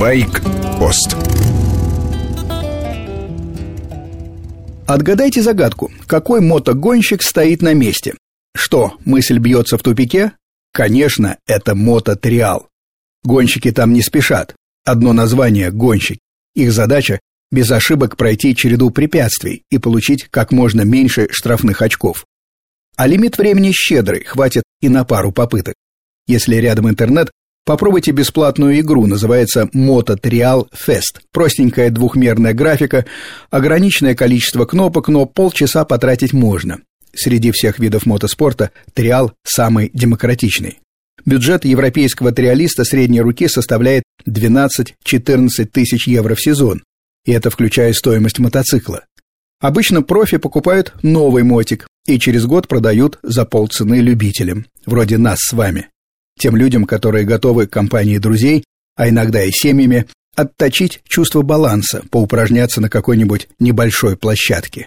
Байк-пост Отгадайте загадку. Какой мотогонщик стоит на месте? Что, мысль бьется в тупике? Конечно, это мототриал. Гонщики там не спешат. Одно название – гонщик. Их задача – без ошибок пройти череду препятствий и получить как можно меньше штрафных очков. А лимит времени щедрый, хватит и на пару попыток. Если рядом интернет, попробуйте бесплатную игру, называется Moto Trial Fest. Простенькая двухмерная графика, ограниченное количество кнопок, но полчаса потратить можно. Среди всех видов мотоспорта триал самый демократичный. Бюджет европейского триалиста средней руки составляет 12-14 тысяч евро в сезон, и это включая стоимость мотоцикла. Обычно профи покупают новый мотик и через год продают за полцены любителям, вроде нас с вами. Тем людям, которые готовы к компании друзей, а иногда и семьями, отточить чувство баланса, поупражняться на какой-нибудь небольшой площадке.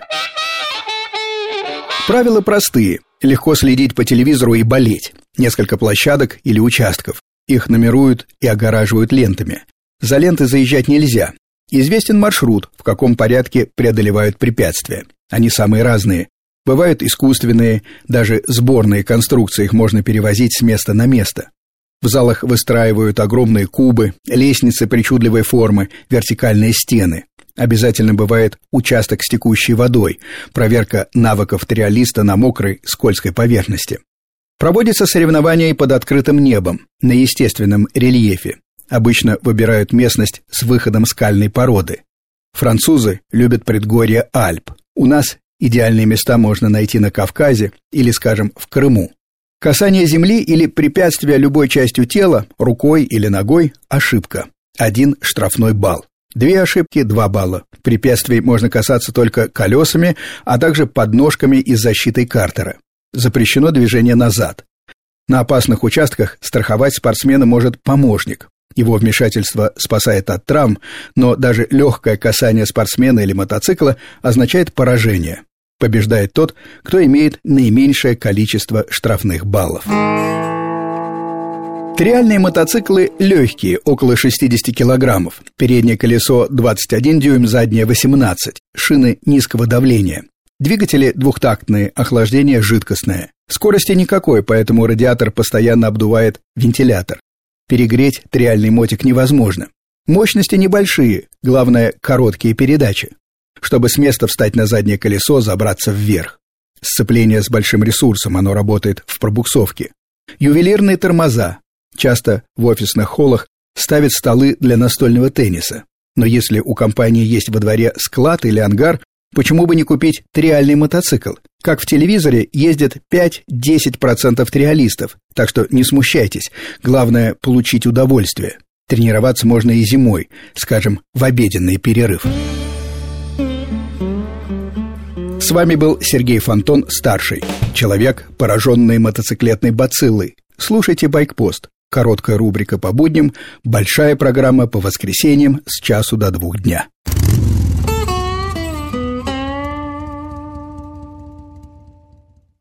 Правила простые. Легко следить по телевизору и болеть. Несколько площадок или участков. Их номеруют и огораживают лентами. За ленты заезжать нельзя. Известен маршрут, в каком порядке преодолевают препятствия. Они самые разные. Бывают искусственные, даже сборные конструкции их можно перевозить с места на место. В залах выстраивают огромные кубы, лестницы причудливой формы, вертикальные стены. Обязательно бывает участок с текущей водой, проверка навыков триалиста на мокрой, скользкой поверхности. Проводятся соревнования и под открытым небом, на естественном рельефе. Обычно выбирают местность с выходом скальной породы. Французы любят предгорье Альп. У нас идеальные места можно найти на Кавказе или, скажем, в Крыму. Касание земли или препятствие любой частью тела, рукой или ногой – ошибка. Один штрафной балл. Две ошибки – два балла. Препятствий можно касаться только колесами, а также подножками и защитой картера. Запрещено движение назад. На опасных участках страховать спортсмена может помощник. Его вмешательство спасает от травм, но даже легкое касание спортсмена или мотоцикла означает поражение. Побеждает тот, кто имеет наименьшее количество штрафных баллов. Триальные мотоциклы легкие, около 60 килограммов. Переднее колесо 21 дюйм, заднее 18. Шины низкого давления. Двигатели двухтактные, охлаждение жидкостное. Скорости никакой, поэтому радиатор постоянно обдувает вентилятор. Перегреть триальный мотик невозможно. Мощности небольшие, главное – короткие передачи. Чтобы с места встать на заднее колесо, забраться вверх. Сцепление с большим ресурсом, оно работает в пробуксовке. Ювелирные тормоза, Часто в офисных холлах ставят столы для настольного тенниса. Но если у компании есть во дворе склад или ангар, почему бы не купить триальный мотоцикл? Как в телевизоре ездят 5-10% триалистов, так что не смущайтесь, главное – получить удовольствие. Тренироваться можно и зимой, скажем, в обеденный перерыв. Вами был Сергей Фонтон, старший. Человек, пораженный мотоциклетной бациллой. Слушайте «Байкпост». Короткая рубрика по будням, большая программа по воскресеньям с часу до двух дня.